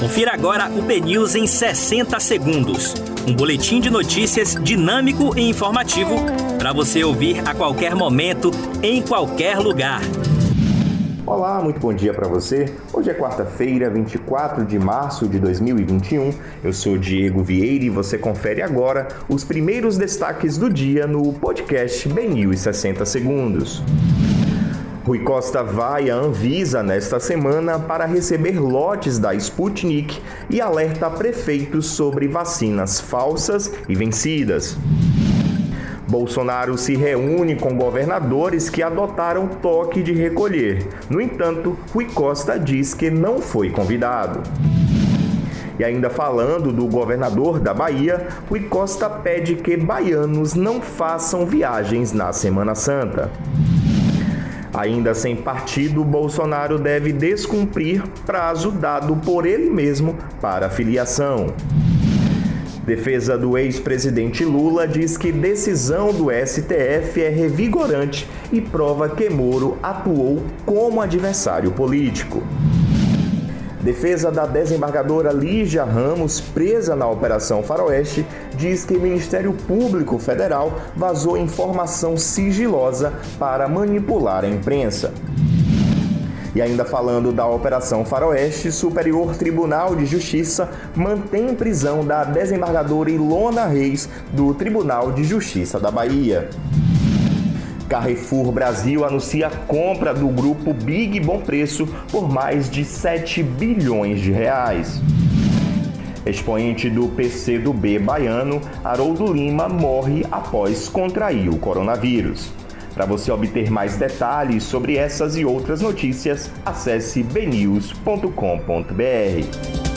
Confira agora o BNews em 60 segundos. Um boletim de notícias dinâmico e informativo para você ouvir a qualquer momento, em qualquer lugar. Olá, muito bom dia para você. Hoje é quarta-feira, 24 de março de 2021. Eu sou Diego Vieira e você confere agora os primeiros destaques do dia no podcast BNews 60 segundos. Rui Costa vai à Anvisa nesta semana para receber lotes da Sputnik e alerta prefeitos sobre vacinas falsas e vencidas. Bolsonaro se reúne com governadores que adotaram toque de recolher. No entanto, Rui Costa diz que não foi convidado. E ainda falando do governador da Bahia, Rui Costa pede que baianos não façam viagens na Semana Santa. Ainda sem partido, Bolsonaro deve descumprir prazo dado por ele mesmo para filiação. Defesa do ex-presidente Lula diz que decisão do STF é revigorante e prova que Moro atuou como adversário político. Defesa da desembargadora Lígia Ramos, presa na Operação Faroeste, diz que o Ministério Público Federal vazou informação sigilosa para manipular a imprensa. E ainda falando da Operação Faroeste, Superior Tribunal de Justiça mantém prisão da desembargadora Ilona Reis do Tribunal de Justiça da Bahia. Carrefour Brasil anuncia a compra do grupo Big Bom Preço por mais de 7 bilhões de reais. Expoente do PCdoB baiano, Haroldo Lima morre após contrair o coronavírus. Para você obter mais detalhes sobre essas e outras notícias, acesse bnews.com.br.